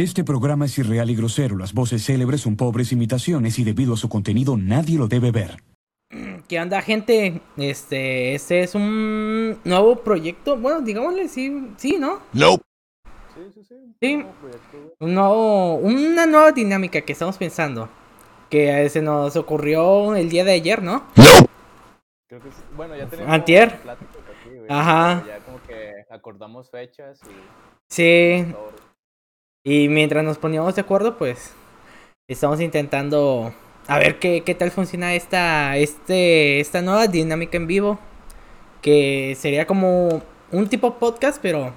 Este programa es irreal y grosero. Las voces célebres son pobres imitaciones y debido a su contenido nadie lo debe ver. ¿Qué onda, gente? Este, este es un nuevo proyecto. Bueno, digámosle, sí, sí, ¿no? Nope. Sí, sí, sí. Sí. nuevo proyecto, güey. Un nuevo- una nueva dinámica que estamos pensando. Que se nos ocurrió el día de ayer, ¿no? Creo que sí. Bueno, ya tenemos Antier. aquí, güey, Ajá. Ya como que acordamos fechas y Sí. todo. Y mientras nos poníamos de acuerdo, pues estamos intentando a ver qué, qué tal funciona esta, este, esta nueva dinámica en vivo. Que sería como un tipo podcast, pero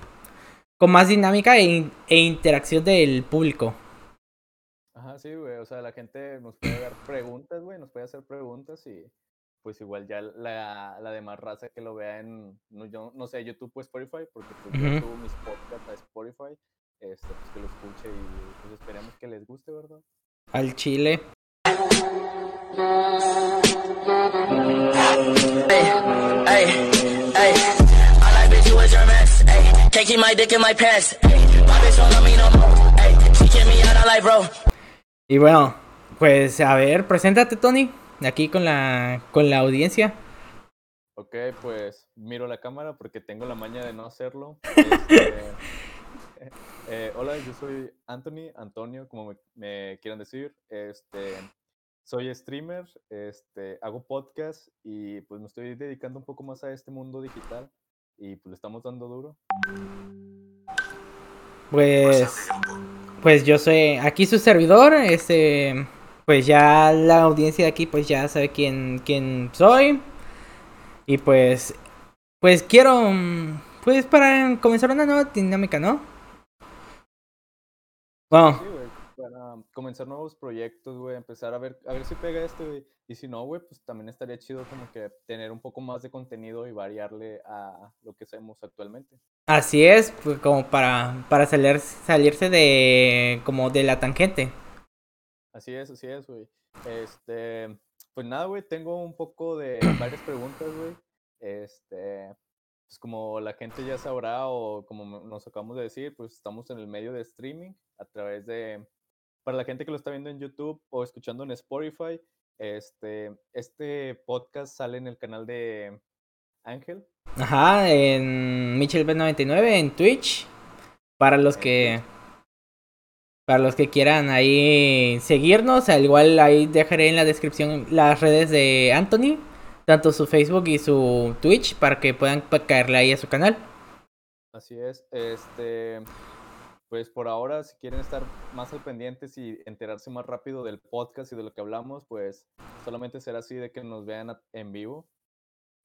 con más dinámica e, e interacción del público. Ajá, sí, güey. O sea, la gente nos puede dar preguntas, güey. Nos puede hacer preguntas y pues igual ya la, la demás raza que lo vea en, no, yo, no sé, YouTube o Spotify, porque pues yo subo mis podcasts a Spotify, este, pues que lo escuche y pues esperemos que les guste, ¿verdad? Al chile. Y bueno, pues a ver, preséntate Tony, aquí con la, con la audiencia. Ok, pues miro la cámara porque tengo la maña de no hacerlo. Este, eh, hola, yo soy Anthony, Antonio, como me, quieran decir. Este, soy streamer, este, hago podcast y pues me estoy dedicando un poco más a este mundo digital y pues le estamos dando duro. Pues, pues yo soy aquí su servidor, este, pues ya la audiencia de aquí pues ya sabe quién, quién soy. Y pues, pues quiero, pues para comenzar una nueva dinámica, ¿no? Bueno, Sí, güey, para comenzar nuevos proyectos, güey, empezar a ver, a ver si pega esto, güey. Y si no, güey, pues también estaría chido como que tener un poco más de contenido y variarle a lo que hacemos actualmente. así es, pues como para, para salir, salirse de, como de la tangente. Así es, así es, güey. Este, pues nada, güey, tengo un poco de varias preguntas, güey. Este, pues como la gente ya sabrá o como nos acabamos de decir, pues estamos en el medio de streaming a través de, para la gente que lo está viendo en YouTube o escuchando en Spotify, este, este podcast sale en el canal de Ángel. Ajá, en MichelB99 en Twitch. Para los que. Para los que quieran ahí seguirnos, al igual ahí dejaré en la descripción las redes de Anthony, tanto su Facebook y su Twitch, para que puedan caerle ahí a su canal. Así es, este, pues por ahora, si quieren estar más al pendientes y enterarse más rápido del podcast y de lo que hablamos, pues solamente será así de que nos vean en vivo.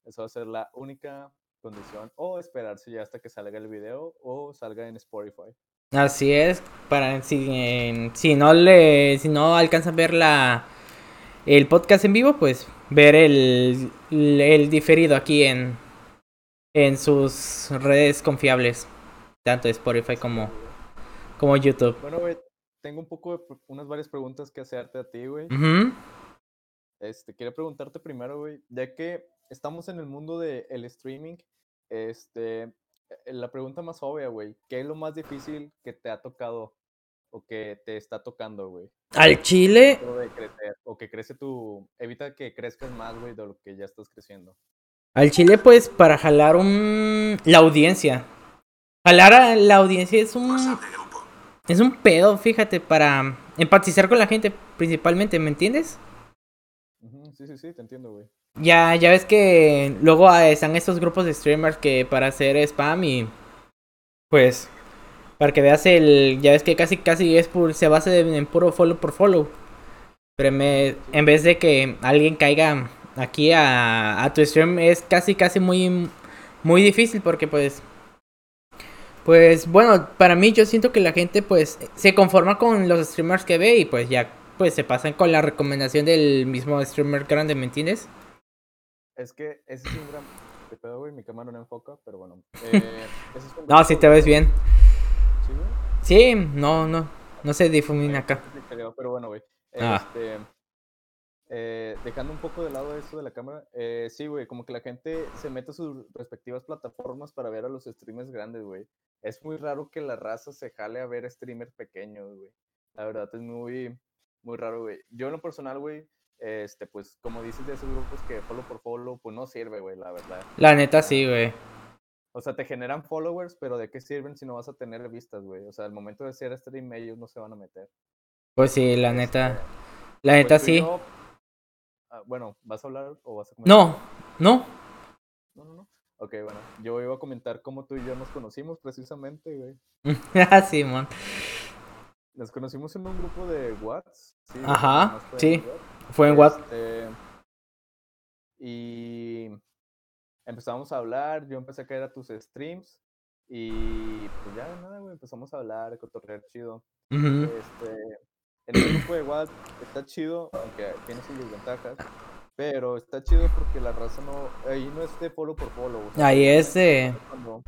Esa va a ser la única condición. O esperarse ya hasta que salga el video o salga en Spotify. Así es, para si, eh, si no le si no alcanzan a ver la el podcast en vivo, pues ver el, el diferido aquí en en sus redes confiables, tanto Spotify como como YouTube. Bueno, güey, tengo un poco de, unas varias preguntas que hacerte a ti, güey. Ujú. Este, quería preguntarte primero, güey, ya que estamos en el mundo del streaming, este, eh, la pregunta más obvia, güey, ¿qué es lo más difícil que te ha tocado o que te está tocando, güey? Al Chile, Esto de crecer, o que crece tu, evita que crezcas más, güey, de lo que ya estás creciendo. al Chile pues para jalar un la audiencia. Jalar a la audiencia es un es un pedo, fíjate, para empatizar con la gente principalmente, ¿me entiendes? Sí, sí, sí, te entiendo, güey. Ya, ya ves que luego ah, están estos grupos de streamers que para hacer spam y pues para que veas el, ya ves que casi casi es por, se basa en, puro follow por follow. Pero me- en vez de que alguien caiga aquí a, a tu stream es casi casi muy muy difícil porque pues pues bueno, para mí yo siento que la gente pues se conforma con los streamers que ve y pues ya pues se pasan con la recomendación del mismo streamer grande, ¿me entiendes? Es que ese es un gran... ¿Qué pedo, güey? Mi cámara no enfoca, pero bueno. eh, ese es un No, si te ves bien. ¿Sí, no, no. No se difumina acá. Pero bueno, güey. Ah. Este, eh, dejando un poco de lado eso de la cámara, eh, sí, güey, como que la gente se mete a sus respectivas plataformas para ver a los streamers grandes, güey. es muy raro que la raza se jale a ver streamers pequeños, güey. La verdad es muy, muy raro, güey. Yo en lo personal, güey, este, pues, como dices de esos grupos que follow por follow, pues no sirve, güey, la verdad. La neta sí, güey. O sea, te generan followers, pero ¿de qué sirven si no vas a tener vistas, güey? O sea, al momento de hacer stream, ellos no se van a meter. Pues sí, la neta. Este, La pues neta sí. ah, bueno, ¿vas a hablar o vas a comentar? No, no. No, no, no. Ok, bueno, yo iba a comentar cómo tú y yo nos conocimos precisamente, güey. Ah, Simón. Nos conocimos en un grupo de Whats. Sí, Ajá, en sí. Fue en What. Este, y empezamos a hablar, yo empecé a caer a tus streams y pues ya nada, güey, empezamos a hablar, cotorrear chido. Ujú. Este, en el grupo de WhatsApp está chido, aunque tiene sus desventajas, pero está chido porque la raza no, ahí no es de follow por follow. o sea, Ahí es de- Cuando,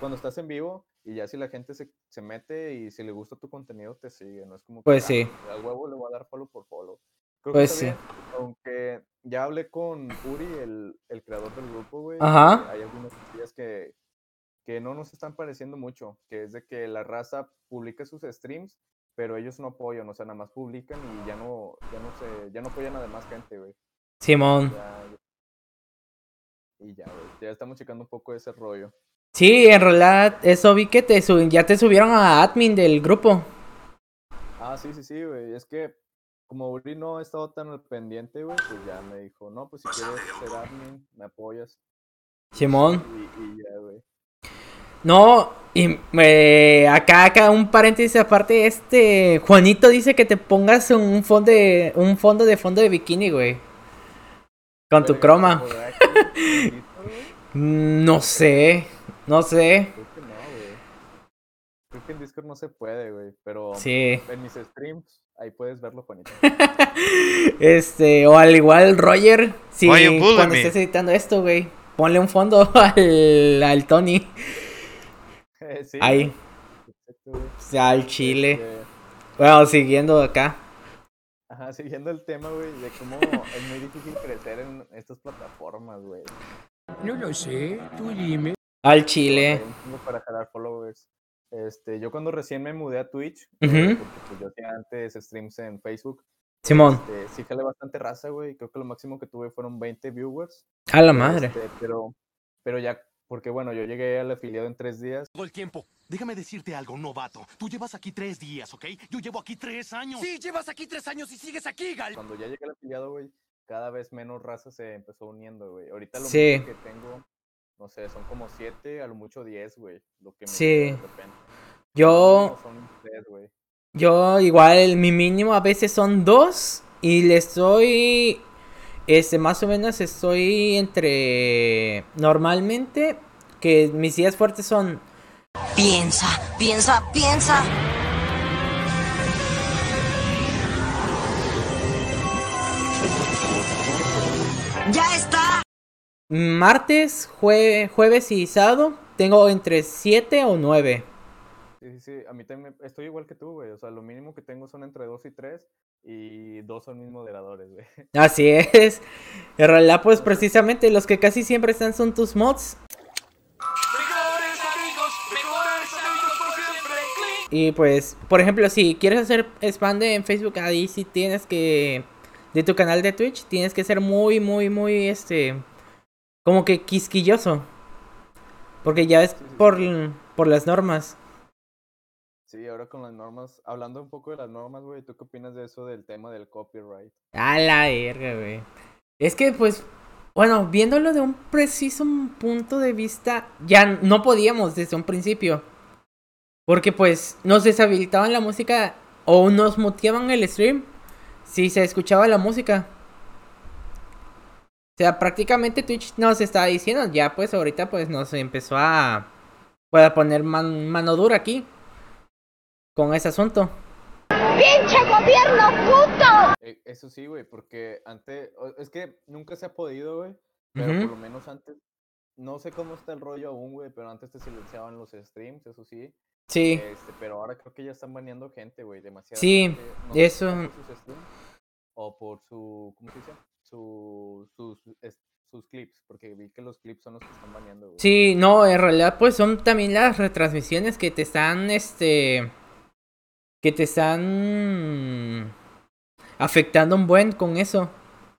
cuando estás en vivo y ya si la gente se, se mete y si le gusta tu contenido te sigue, no es como que, Pues "Ah, sí. al huevo le voy a dar follow por follow. Creo Pues que sí. bien, aunque ya hablé con Uri, el, el creador del grupo, güey. Ajá. Hay algunas cosillas que, que no nos están pareciendo mucho, que es de que la raza publica sus streams, pero ellos no apoyan, o sea, nada más publican y ya no, ya no se, ya no apoyan a demás gente, güey. Simón. Ya- y ya, güey, ya estamos checando un poco ese rollo. Sí, en realidad, eso vi que te sub- ya te subieron a admin del grupo. Ah, sí, sí, sí, güey. Es que como Uri no ha estado tan al pendiente, güey, pues ya me dijo, no, pues si quieres ser admin, me apoyas. Simón. Y, y ya, güey. No, y eh, acá, acá un paréntesis aparte, este Juanito dice que te pongas un fondo de, un fondo de fondo de bikini, güey. Con tu croma. Mm, No sé, no sé. Creo que no, güey. Creo que en Discord no se puede, güey, pero Sí. en mis streams ahí puedes verlo, Juanito. Este, o al igual Roger, si cuando estés editando esto, güey, ponle un fondo al, al Tony, sí, ahí, al Chile. Este, Bueno, siguiendo acá. Ajá, siguiendo el tema, güey, de cómo es muy difícil crecer en estas plataformas, güey. No lo sé, tú dime. Al Chile. para jalar followers. Este, yo cuando recién me mudé a Twitch, Ujú. eh, porque pues yo hacía antes streams en Facebook, Simón, este, sí jalé bastante raza, güey. Creo que lo máximo que tuve fueron 20 viewers. a la madre. este, pero, pero ya, porque bueno, yo llegué al afiliado en tres días. todo el tiempo. Déjame decirte algo, novato. Tú llevas aquí tres días, ¿ok? Yo llevo aquí tres años. Sí, llevas aquí tres años y sigues aquí, Gal. Cuando ya llegué al afiliado, güey, cada vez menos raza se empezó uniendo, güey. Ahorita lo Sí. que tengo, no sé, son como 7, a lo mucho 10, güey. Lo que me Sí. llega de repente. Yo, No, son tres, güey. yo igual, mi mínimo a veces son dos y le estoy, este, más o menos estoy entre, normalmente, que mis días fuertes son Piensa, piensa, piensa. Martes, jue- jueves y sábado, tengo entre siete o nueve. Sí, sí, sí. A mí también estoy igual que tú, güey. O sea, lo mínimo que tengo son entre 2 y 3 y dos son mis moderadores, güey. Así es. En realidad, pues precisamente los que casi siempre están son tus mods. Y pues, por ejemplo, si quieres hacer spam de en Facebook, ahí sí tienes que. De tu canal de Twitch, tienes que ser muy, muy, muy, este. Como que quisquilloso. Porque ya es Sí, sí, sí. por, por las normas. Sí, ahora con las normas, hablando un poco de las normas, güey, ¿tú qué opinas de eso del tema del copyright? A la verga, güey. Es que, pues, bueno, viéndolo de un preciso punto de vista, ya no podíamos desde un principio. Porque, pues, nos deshabilitaban la música o nos muteaban el stream si se escuchaba la música. O sea, prácticamente Twitch nos estaba diciendo, ya pues ahorita pues nos empezó a, pues, a poner man- mano dura aquí con ese asunto. ¡Pinche gobierno puto! Eh, eso sí, güey, porque antes, es que nunca se ha podido, güey, pero por lo menos antes, no sé cómo está el rollo aún, güey, pero antes te silenciaban los streams, eso sí, Sí. este, pero ahora creo que ya están baneando gente, güey, demasiado. Sí, gente, no sé si eso- por sus streams o por su, ¿cómo se dice? Su, sus, es- sus clips, porque vi que los clips son los que están baneando, güey. Sí, no, en realidad pues son también las retransmisiones que te están, este, que te están afectando un buen con eso.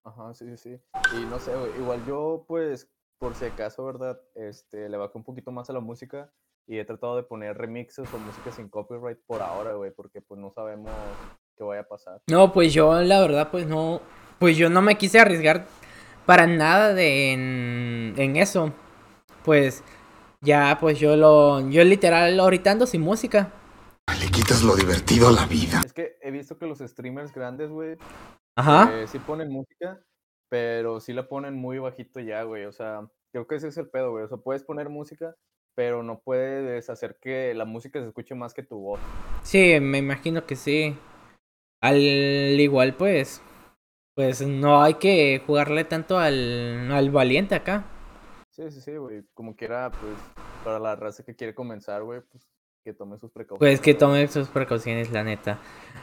Ajá, sí, sí, sí. Y no sé, güey, igual yo, pues, por si acaso, ¿verdad? Este, le bajé un poquito más a la música y he tratado de poner remixes o música sin copyright por ahora, güey, porque pues no sabemos qué vaya a pasar. No, pues yo la verdad pues no, pues yo no me quise arriesgar para nada de en, en eso. Pues ya pues yo lo, yo literal ahorita ando sin música. Le quitas lo divertido a la vida. Es que he visto que los streamers grandes, güey, Ajá. eh, sí ponen música, pero sí la ponen muy bajito ya, güey. O sea, creo que ese es el pedo, güey. O sea, puedes poner música, pero no puedes hacer que la música se escuche más que tu voz. Sí, me imagino que sí. Al igual pues, pues no hay que jugarle tanto al, al valiente acá. Sí, sí, sí, güey. Como quiera, pues, para la raza que quiere comenzar, güey, pues, que tome sus precauciones. Pues que tome sus precauciones, la neta.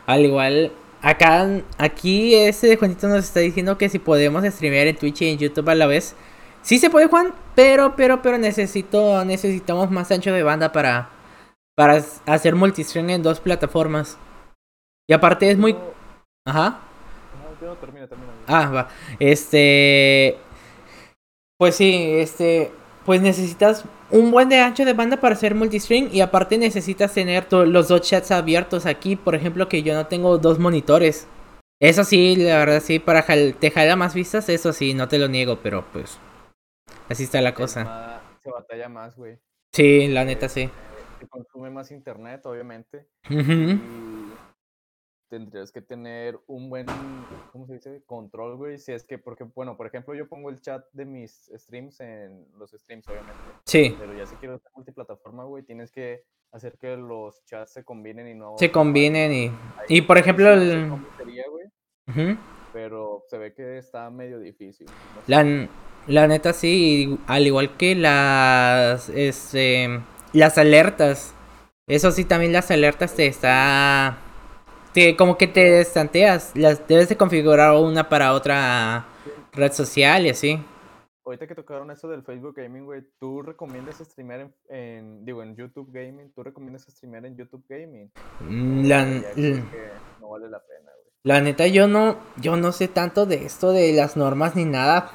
Al igual, acá, aquí este Juanito nos está diciendo que si podemos streamear en Twitch y en YouTube a la vez. Sí se puede, Juan, pero, pero, pero necesito, necesitamos más ancho de banda para, para hacer multistream en dos plataformas. Y aparte es muy... Ajá. No, no, termina, termina. güey. Ah, va. Este. Pues sí, este. Pues necesitas un buen de ancho de banda para hacer multistream. Y aparte necesitas tener los dos chats abiertos aquí. Por ejemplo, que yo no tengo dos monitores. Eso sí, la verdad sí, para jal- te jala más vistas, eso sí, no te lo niego, pero pues. Así está la cosa. Se batalla más, güey. Sí, la neta sí. Se consume más internet, obviamente. Y tendrías que tener un buen, ¿cómo se dice? Control, güey. Si es que, porque, bueno, por ejemplo, yo pongo el chat de mis streams en los streams, obviamente. Sí, Pero ya si quiero estar multiplataforma, güey, tienes que hacer que los chats se combinen y no... se combinen y. Ahí Y por ejemplo, el. pero se ve que está medio difícil. no sé. La, la neta sí, al igual que las este las alertas. Eso sí también las alertas te está te como que te destanteas, las debes de configurar una para otra red social y así. Ahorita que tocaron eso del Facebook Gaming, güey, ¿tú recomiendas streamear en, en- digo, en YouTube Gaming? ¿Tú recomiendas streamear en YouTube Gaming? Mm, ¿O La, no vale la pena, güey? la neta yo no yo no sé tanto de esto de las normas ni nada.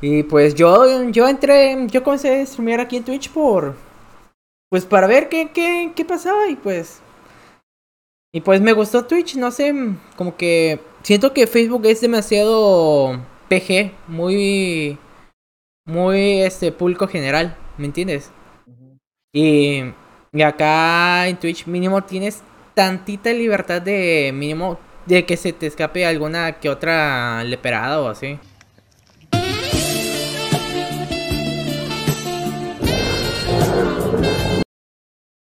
Y pues yo yo entré, yo comencé a streamear aquí en Twitch por pues para ver qué, qué, qué pasaba y pues y pues me gustó Twitch, no sé, como que siento que Facebook es demasiado PG, muy muy este público general, ¿me entiendes? Y, y acá en Twitch mínimo tienes tantita libertad de mínimo de que se te escape alguna que otra leperada o así.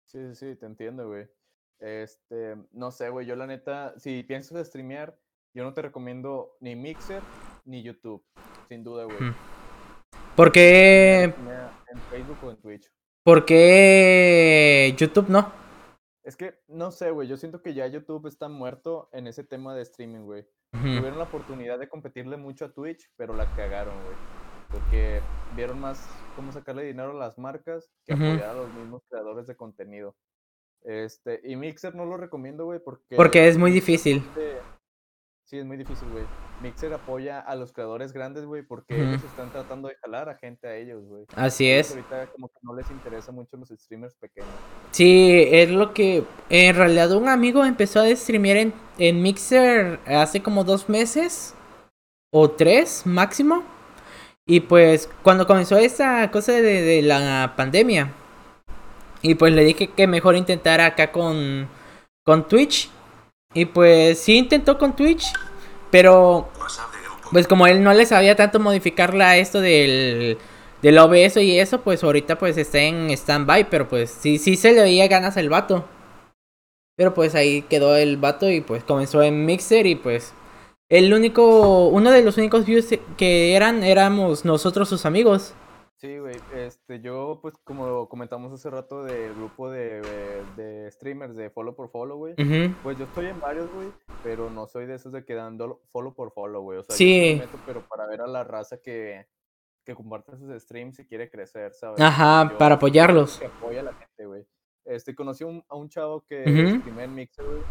Sí, sí, sí, te entiendo, güey. Este, no sé, güey, yo la neta, si piensas streamear, yo no te recomiendo ni Mixer ni YouTube, sin duda, güey. Porque Streamea En Facebook o en Twitch. porque YouTube no. Es que, no sé, güey, yo siento que ya YouTube está muerto en ese tema de streaming, güey. Tuvieron la oportunidad de competirle mucho a Twitch, pero la cagaron, güey. Porque vieron más cómo sacarle dinero a las marcas que apoyar a los mismos creadores de contenido. Este, y Mixer no lo recomiendo, güey, porque... Porque es muy difícil. Sí, es muy difícil, güey. Mixer apoya a los creadores grandes, güey, porque ellos están tratando de jalar a gente a ellos, güey. Así es. Ahorita como que no les interesa mucho los streamers pequeños. Sí, es lo que en realidad un amigo empezó a streamear en, en Mixer hace como dos meses o tres máximo. Y pues cuando comenzó esta cosa de, de la pandemia, y pues le dije que mejor intentara acá con, con Twitch. Y pues sí intentó con Twitch, pero pues como él no le sabía tanto modificarla a esto del, del OBS y eso, pues ahorita pues está en stand-by, pero pues sí, sí se le veía ganas al vato. Pero pues ahí quedó el vato y pues comenzó en Mixer y pues el único, uno de los únicos views que eran, éramos nosotros sus amigos. Sí, güey, este, yo, pues, como comentamos hace rato del grupo de, de streamers de follow por follow, güey, Ujú. pues yo estoy en varios, güey, pero no soy de esos de que dan follow por follow, güey, o sea, yo Sí. me meto, pero para ver a la raza que, que comparte sus streams y quiere crecer, ¿sabes? Ajá, Yo para apoyarlos. Que apoya a la gente, güey. Este, conocí un- a un chavo que Ujú. streamé en Mixer, güey,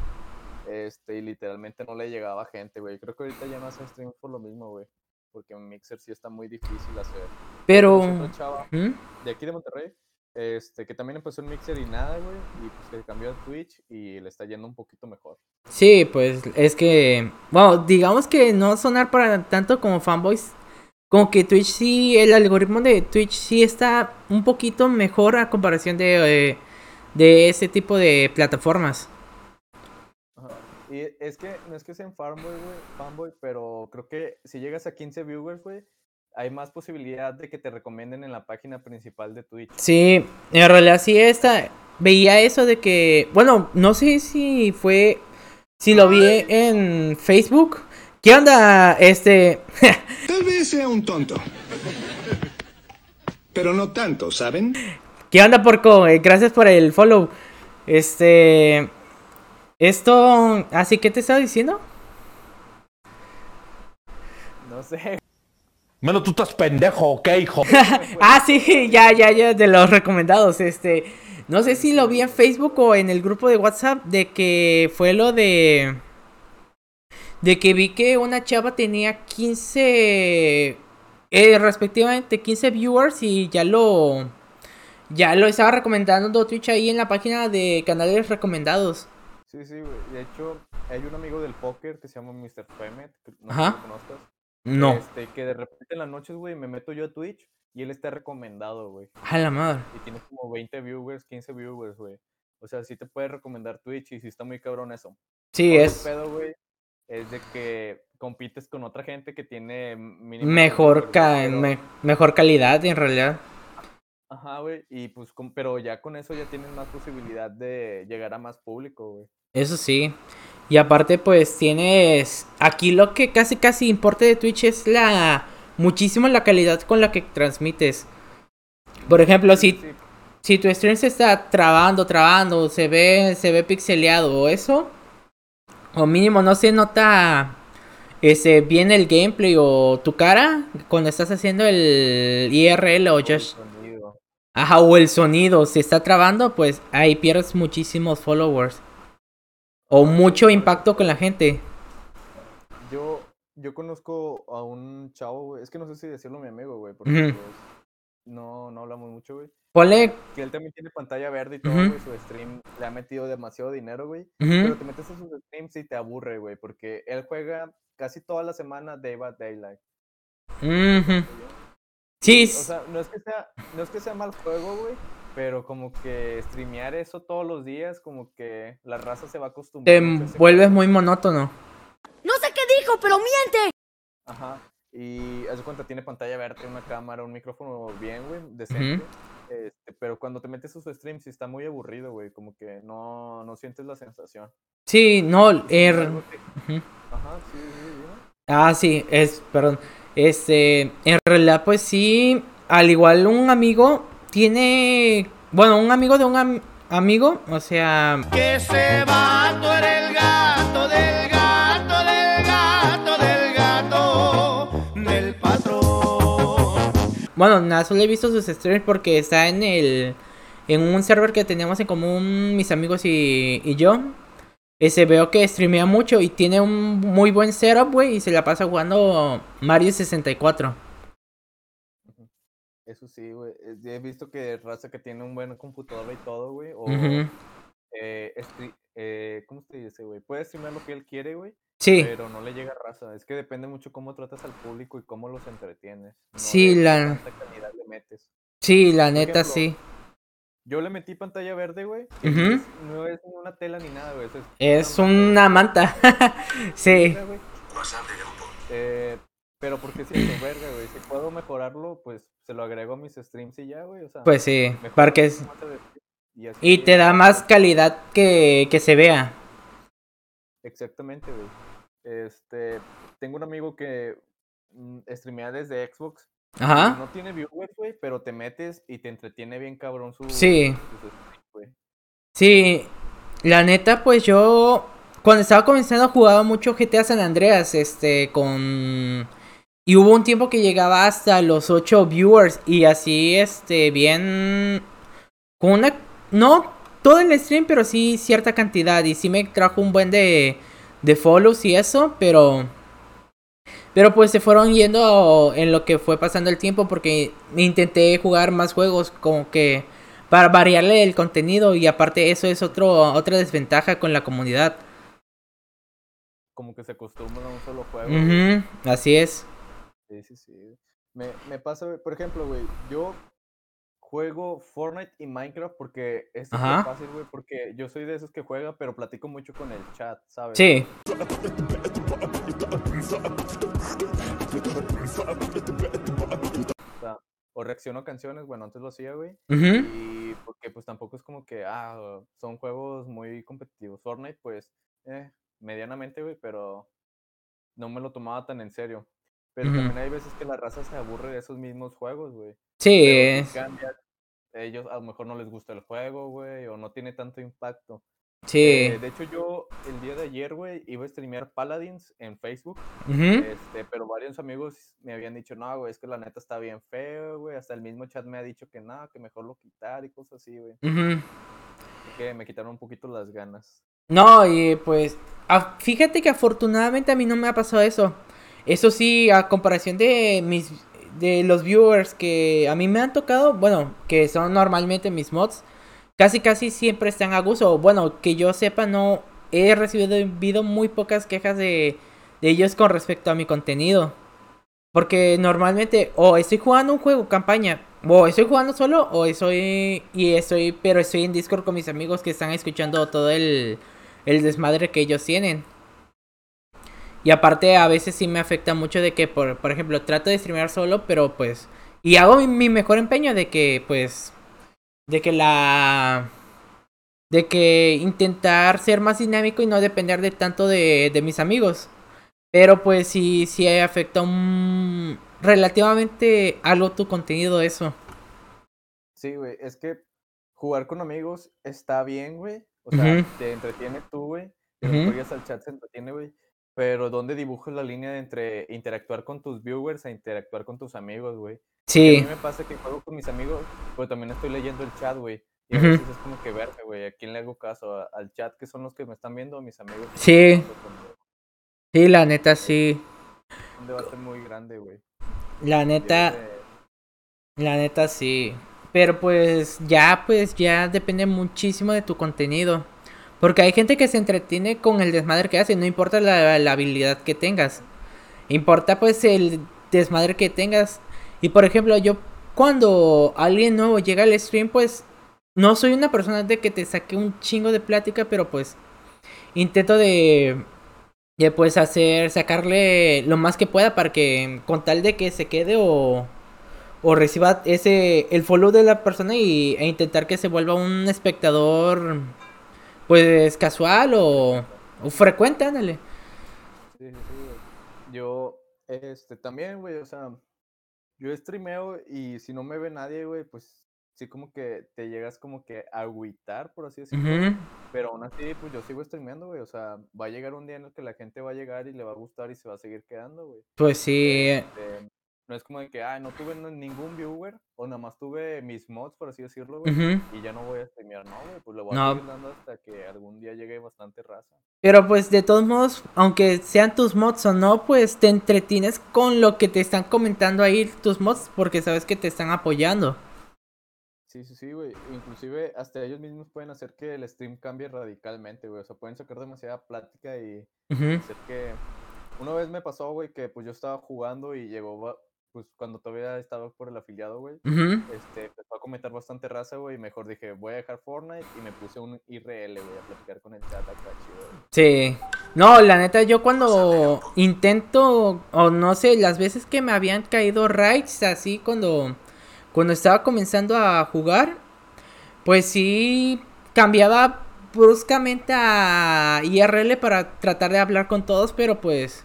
este, y literalmente no le llegaba gente, güey, creo que ahorita ya no hace streams por lo mismo, güey, porque en Mixer sí está muy difícil hacer. Pero... Chava de aquí de Monterrey, este, que también empezó en Mixer y nada, güey, y pues que cambió a Twitch y le está yendo un poquito mejor. Sí, pues es que, bueno, digamos que no sonar para tanto como fanboys. Como que Twitch sí, el algoritmo de Twitch sí está un poquito mejor a comparación de, eh, de ese tipo de plataformas. Y es que no es que sean fanboy, güey, fanboy, pero creo que si llegas a 15 viewers, güey, hay más posibilidad de que te recomienden en la página principal de Twitch. Sí, en realidad sí esta, veía eso de que, bueno, no sé si fue, si lo vi en Facebook. ¿Qué onda? Este, Tal vez sea un tonto. Pero no tanto, ¿saben? ¿Qué onda, porco? Eh, Gracias por el follow. Este. Esto. ¿Así que te estaba diciendo? No sé. Menos tú estás pendejo, ¿ok, hijo? ah, sí, ya, ya, ya, de los recomendados. Este. No sé si lo vi en Facebook o en el grupo de WhatsApp de que fue lo de. De que vi que una chava tenía 15. eh, respectivamente 15 viewers y ya lo. Ya lo estaba recomendando Twitch ahí en la página de canales recomendados. Sí, sí, güey. De hecho, hay un amigo del póker que se llama Mr. Femet, que no sé si lo conozcas. No. Este, que de repente en las noches, güey, me meto yo a Twitch y él está recomendado, güey. A la madre. Y tiene como 20 viewers, 15 viewers, güey. O sea, sí te puede recomendar Twitch y sí está muy cabrón eso. Sí, es- pedo, güey, es de que compites con otra gente que tiene mínimo Mejor, ca- me- mejor calidad en realidad. Ajá, güey, y pues, con- pero ya con eso ya tienes más posibilidad de llegar a más público, güey. Eso sí. Y aparte, pues tienes. Aquí lo que casi casi importa de Twitch es la. Muchísimo la calidad con la que transmites. Por ejemplo, si. Si tu stream se está trabando, trabando, se ve, se ve pixeleado o eso. O mínimo no se nota ese bien el gameplay o tu cara cuando estás haciendo el IRL o just. Ajá, o el sonido se está trabando, pues ahí pierdes muchísimos followers. O mucho impacto con la gente. Yo, yo conozco a un chavo, güey, es que no sé si decirlo mi amigo, güey, porque pues, no, no hablamos mucho, güey. Ponle- Que él también tiene pantalla verde y todo, Ujú. güey, su stream le ha metido demasiado dinero, güey. Pero te metes a sus streams y te aburre, güey, porque él juega casi toda la semana Day by Daylight. Ujú. O sea, no es que sea, no es que sea mal juego, güey, pero como que streamear eso todos los días, como que la raza se va te acostumbrando. ese vuelves muy monótono. No sé qué dijo, pero miente. Ajá. Y haz de cuenta, tiene pantalla verde, una cámara, un micrófono bien, güey, decente. Este, pero cuando te metes a sus streams sí está muy aburrido, güey, como que no, no sientes la sensación. Sí, no, er- te-. Ajá, sí, sí, sí. Ah, sí, es, perdón. Este, en realidad, pues sí, al igual un amigo tiene, bueno, un amigo de un am- amigo, o sea, Que ese vato era el gato del gato del gato del gato del patrón. bueno, nada, solo he visto sus streams porque está en el, en un server que teníamos en común mis amigos y, y yo. Ese veo que streamea mucho y tiene un muy buen setup, güey, y se la pasa jugando Mario 64. Eso sí, güey. eh, He visto que raza que tiene un buen computador y todo, güey. O, eh, eh, ¿cómo se dice, güey? Puede streamear lo que él quiere, güey. Sí. Pero no le llega raza. Es que depende mucho cómo tratas al público y cómo los entretienes. no Sí, la- tanta calidad le metes. Sí, la Por neta, ejemplo, sí. Yo le metí pantalla verde, güey. Ujú. no es- una tela ni nada, güey. Es una manta, una manta. sí. Eh, pero porque si es verga, güey. Si puedo mejorarlo, pues se lo agrego a mis streams y ya, güey. O sea, Pues sí, mejoro para que un es- poco más el stream y Y te da más calidad que, que se vea. Exactamente, güey. Este, tengo un amigo que mm, streamea desde Xbox Ajá. No tiene viewers, güey, pero te metes y te entretiene bien cabrón su. Sí. Sí, la neta, pues yo cuando estaba comenzando jugaba mucho GTA San Andreas, este, con... Y hubo un tiempo que llegaba hasta los 8 viewers y así, este, bien... Con una... No todo el stream, pero sí cierta cantidad y sí me trajo un buen de, de follows y eso, pero... Pero pues se fueron yendo en lo que fue pasando el tiempo porque intenté jugar más juegos como que para variarle el contenido y aparte eso es otro otra desventaja con la comunidad. Como que se acostumbran a un solo juego. así es. Sí, sí, sí. Me, me pasa, por ejemplo, güey, yo juego Fortnite y Minecraft porque es Ajá. fácil, güey, porque yo soy de esos que juega, pero platico mucho con el chat, ¿sabes? Sí. O sea, o reacciono a canciones, bueno, antes lo hacía, güey. Y porque pues tampoco es como que, ah, son juegos muy competitivos. Fortnite, pues, eh, medianamente, güey, pero no me lo tomaba tan en serio. Pero también hay veces que la raza se aburre de esos mismos juegos, güey. Sí, ellos a lo mejor no les gusta el juego, güey, o no tiene tanto impacto. Sí. Eh, de hecho, yo el día de ayer, güey, iba a streamear Paladins en Facebook. Ujú. este, pero varios amigos me habían dicho, no, güey, es que la neta está bien feo, güey. Hasta el mismo chat me ha dicho que no, que mejor lo quitar y cosas así, güey. Ujú. Así que me quitaron un poquito las ganas. No, y pues a- fíjate que afortunadamente a mí no me ha pasado eso. Eso sí, a comparación de mis de los viewers que a mí me han tocado, bueno, que son normalmente mis mods, casi casi siempre están a gusto. Bueno, que yo sepa no he recibido muy pocas quejas de de ellos con respecto a mi contenido. Porque normalmente o estoy jugando un juego campaña o estoy jugando solo o estoy y estoy pero estoy en Discord con mis amigos que están escuchando todo el el desmadre que ellos tienen. Y aparte a veces sí me afecta mucho de que por, por ejemplo trato de streamear solo, pero pues y hago mi, mi mejor empeño de que pues de que la de que intentar ser más dinámico y no depender de tanto de, de mis amigos. Pero pues sí, sí afecta un relativamente algo tu contenido eso. Sí, güey, es que jugar con amigos está bien, güey. O sea, te entretiene tú, güey. Mejor ya al chat se entretiene, güey. Pero ¿dónde dibujas la línea entre interactuar con tus viewers a interactuar con tus amigos, güey? Sí. A mí me pasa que juego con mis amigos, pero también estoy leyendo el chat, güey. Y a veces es como que verga, güey. ¿A quién le hago caso? ¿A- ¿Al chat que son los que me están viendo a mis amigos? Sí. Sí, la neta sí. Un debate muy grande, güey. La neta, la neta sí. Pero pues ya, pues ya depende muchísimo de tu contenido. Porque hay gente que se entretiene con el desmadre que hace, no importa la, la habilidad que tengas. Importa pues el desmadre que tengas. Y por ejemplo, yo cuando alguien nuevo llega al stream, pues no soy una persona de que te saque un chingo de plática, pero pues intento de de pues hacer sacarle lo más que pueda para que con tal de que se quede o o reciba ese el follow de la persona y, e intentar que se vuelva un espectador pues casual o, o frecuente, ándale. Sí, sí, sí. Yo, este, también, güey, o sea, yo streameo y si no me ve nadie, güey, pues sí como que te llegas como que a agüitar, por así decirlo. Pero aún así, pues yo sigo streameando, güey, o sea, va a llegar un día en el que la gente va a llegar y le va a gustar y se va a seguir quedando, güey. Pues sí. Este, no es como de que, ah, no tuve ningún viewer, o nada más tuve mis mods, por así decirlo, güey, y ya no voy a streamear, no, güey, pues le voy a seguir dando hasta que algún día llegue bastante raza. Pero pues de todos modos, aunque sean tus mods o no, pues te entretienes con lo que te están comentando ahí tus mods porque sabes que te están apoyando. Sí, sí, sí, güey. Inclusive hasta ellos mismos pueden hacer que el stream cambie radicalmente, güey. O sea, pueden sacar demasiada plática y hacer que... Una vez me pasó, güey, que pues yo estaba jugando y llegó, pues cuando todavía estaba por el afiliado, güey. Ujú. Este, empezó a comentar bastante raza, güey, y mejor dije, voy a dejar Fortnite y me puse un IRL, güey, a platicar con el chat acá, chido. Sí. No, la neta, yo cuando intento, o no sé, las veces que me habían caído raids así cuando, cuando estaba comenzando a jugar, pues sí cambiaba bruscamente a IRL para tratar de hablar con todos, pero pues,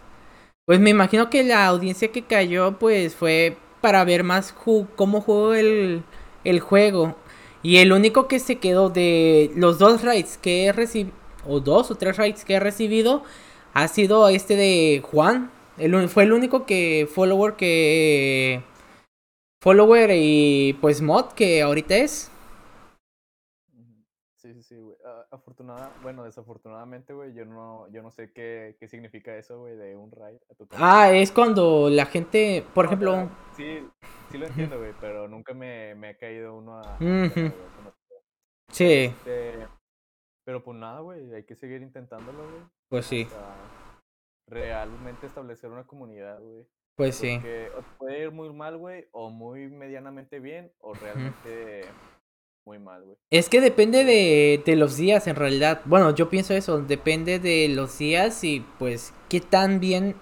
pues me imagino que la audiencia que cayó, pues fue para ver más cómo juego el, el juego. Y el único que se quedó de los dos raids que he recibido, o dos o tres raids que he recibido, ha sido este de Juan. El, fue el único que follower que... Follower y pues mod que ahorita es. Sí, sí, sí, güey. Ah, afortunada, bueno, desafortunadamente, güey, yo no, yo no sé qué, qué significa eso, güey, de un raid a tu. Ah, es cuando la gente, por No, ejemplo... pero Sí, sí lo entiendo, güey, pero nunca me, me ha caído uno a... Sí, Este, pero pues nada, güey, hay que seguir intentándolo, güey. pues sí, realmente establecer una comunidad, güey. pues sí. O puede ir muy mal, güey, o muy medianamente bien, o realmente muy mal, güey. Es que depende de, de los días en realidad. Bueno, yo pienso eso, depende de los días y pues qué tan bien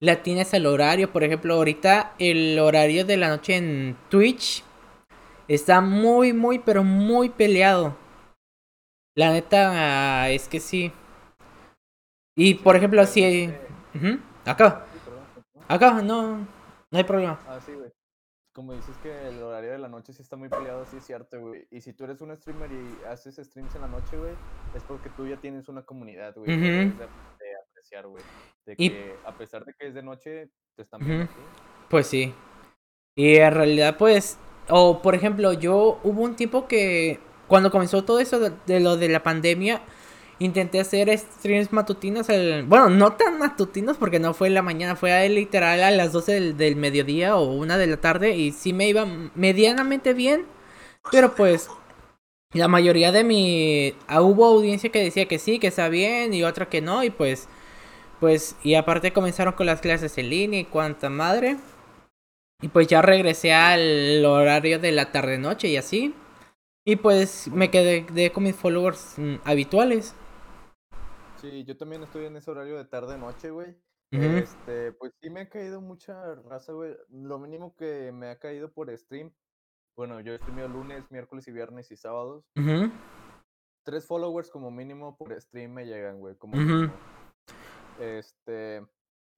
la tienes al horario. Por ejemplo, ahorita el horario de la noche en Twitch está muy, muy, pero muy peleado. La neta es que sí. Y por ejemplo, si... Acá, acá, no, no hay problema. Ah, sí, güey. Como dices que el horario de la noche sí está muy peleado, sí es cierto, güey. Y si tú eres un streamer y haces streams en la noche, güey, es porque tú ya tienes una comunidad, güey. de, de apreciar, güey. De Y- que a pesar de que es de noche, te están viendo. ¿sí? Pues sí. Y en realidad, pues, o por ejemplo, yo hubo un tiempo que cuando comenzó todo eso de, de lo de la pandemia, intenté hacer streams matutinos. al- bueno, no tan matutinos porque no fue en la mañana, fue literal a las 12 del, mediodía o una de la tarde y sí me iba medianamente bien, pero pues la mayoría de mi... ah, hubo audiencia que decía que sí, que está bien y otra que no y pues... Pues, y aparte comenzaron con las clases en línea y cuanta madre. Y pues ya regresé al horario de la tarde-noche y así. Y pues me quedé, quedé con mis followers mm, habituales. Sí, yo también estoy en ese horario de tarde-noche, güey. Este, pues sí me ha caído mucha raza, güey. Lo mínimo que me ha caído por stream. Bueno, yo streameo lunes, miércoles y viernes y sábados. Ujú, Tres followers como mínimo por stream me llegan, güey. Como Ujú. mínimo. Este.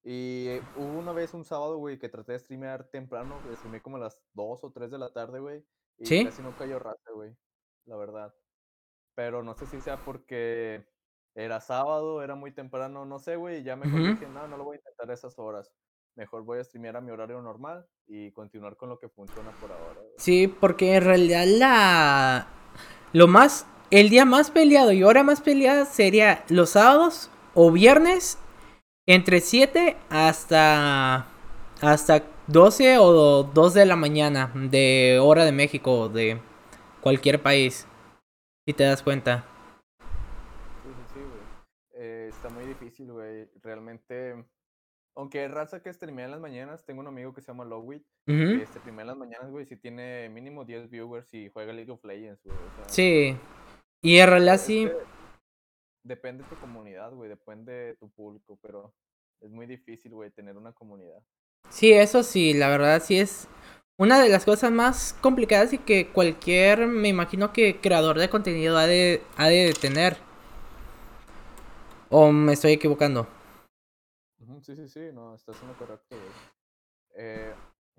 Y eh, hubo una vez un sábado, güey, que traté de streamear temprano. güey, Streameé como a las 2 o 3 de la tarde, güey. Y ¿Sí? casi no cayó raza, güey. La verdad. Pero no sé si sea porque era sábado, era muy temprano, no sé, güey. y Ya mejor dije, no, no lo voy a intentar a esas horas. Mejor voy a streamear a mi horario normal y continuar con lo que funciona por ahora. Sí, porque en realidad la... Lo más... El día más peleado y hora más peleada sería los sábados o viernes entre 7 hasta... Hasta 12 o 2 de la mañana de hora de México o de cualquier país. Si te das cuenta. Sí, sí, sí, güey. Eh, está muy difícil, güey. Realmente, aunque hay raza que streamea en las mañanas, tengo un amigo que se llama Lowit, Ujú. que streamea en las mañanas, güey, si tiene mínimo 10 viewers y juega League of Legends, güey. o sea, Sí. Y en realidad sí. Depende de tu comunidad, güey, depende de tu público, pero es muy difícil, güey, tener una comunidad. Sí, eso sí, la verdad sí es una de las cosas más complicadas y que cualquier, me imagino que creador de contenido ha de, ha de tener. ¿O me estoy equivocando? Sí, sí, sí, no, estás en lo correcto, güey. Eh,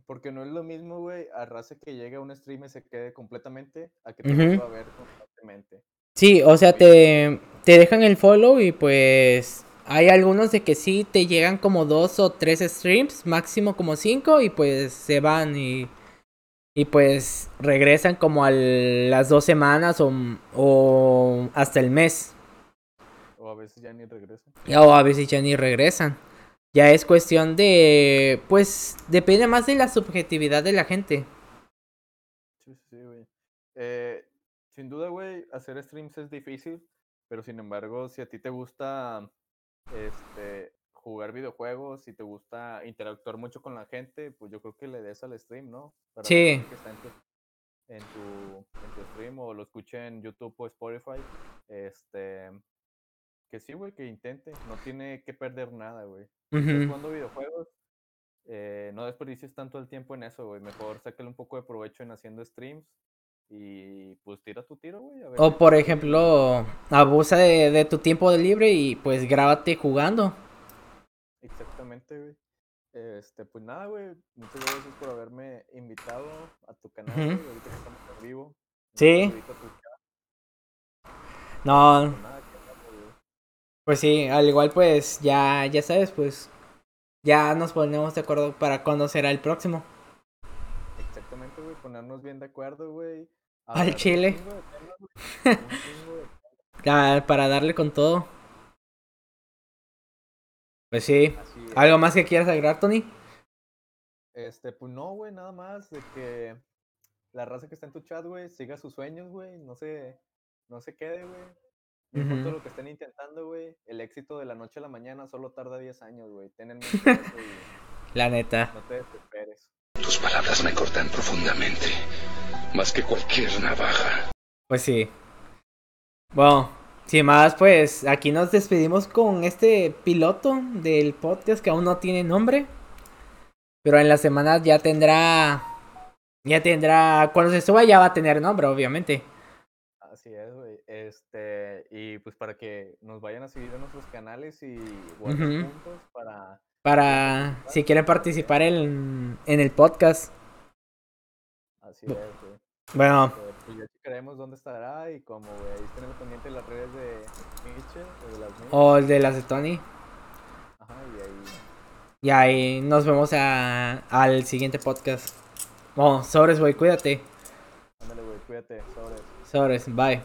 porque no es lo mismo, güey, a raza que llegue a un stream y se quede completamente, a que te Ujú. vuelva a ver constantemente. Sí, o sea, te, te dejan el follow y pues hay algunos de que sí te llegan como dos o tres streams, máximo como cinco y pues se van y, y pues regresan como a las dos semanas o, o hasta el mes. Veces ya ni regresan. O a veces ya ni regresan. Ya es cuestión de, pues, depende más de la subjetividad de la gente. Sí, sí, güey. Eh, sin duda, güey, hacer streams es difícil, pero sin embargo, si a ti te gusta este, jugar videojuegos, si te gusta interactuar mucho con la gente, pues yo creo que le des al stream, ¿no? Para Sí. que está en tu, en tu, en tu stream o lo escuche en YouTube o Spotify. Este, que sí, güey, que intente. No tiene que perder nada, güey. Estás Ujú. jugando videojuegos, eh, no desperdicies tanto el tiempo en eso, güey. Mejor sácale un poco de provecho en haciendo streams y pues tira tu tiro, güey. O por ejemplo, abusa de, de tu tiempo de libre y pues grábate jugando. Exactamente, güey. Este, pues nada, güey. Muchas gracias por haberme invitado a tu canal, Ujú. güey, ahorita que estamos en vivo. Sí. No, pues nada, que nada, güey. Pues sí, al igual pues ya, ya sabes, pues ya nos ponemos de acuerdo para cuándo será el próximo. Exactamente, güey, ponernos bien de acuerdo, güey. Al chile. temas, para darle con todo. Pues sí. ¿Algo más que quieras agregar, Tony? Este, pues no, güey, nada más de que la raza que está en tu chat, güey, siga sus sueños, güey, no se, no se quede, güey. No importa Ujú. lo que estén intentando, güey, el éxito de la noche a la mañana solo tarda 10 años, güey. Ten en mente eso y La neta. no te desesperes. Tus palabras me cortan profundamente, más que cualquier navaja. Pues sí. Bueno, sin más, pues aquí nos despedimos con este piloto del podcast que aún no tiene nombre. Pero en las semanas ya tendrá. Ya tendrá. Cuando se suba ya va a tener nombre, obviamente. Así es, güey. Este, y pues para que nos vayan a seguir en nuestros canales y guarden puntos para Para si quieren participar en, en el podcast. Así es, güey. Bueno, Eh, pues ya checaremos dónde estará y como, güey, ahí al pendiente de las redes de Nietzsche o de las o el de las de Tony. Ajá, y ahí. Y ahí nos vemos a- al siguiente podcast. Bueno, sobres, güey, cuídate. Ándale, güey, cuídate, sobres. Sobres, bye.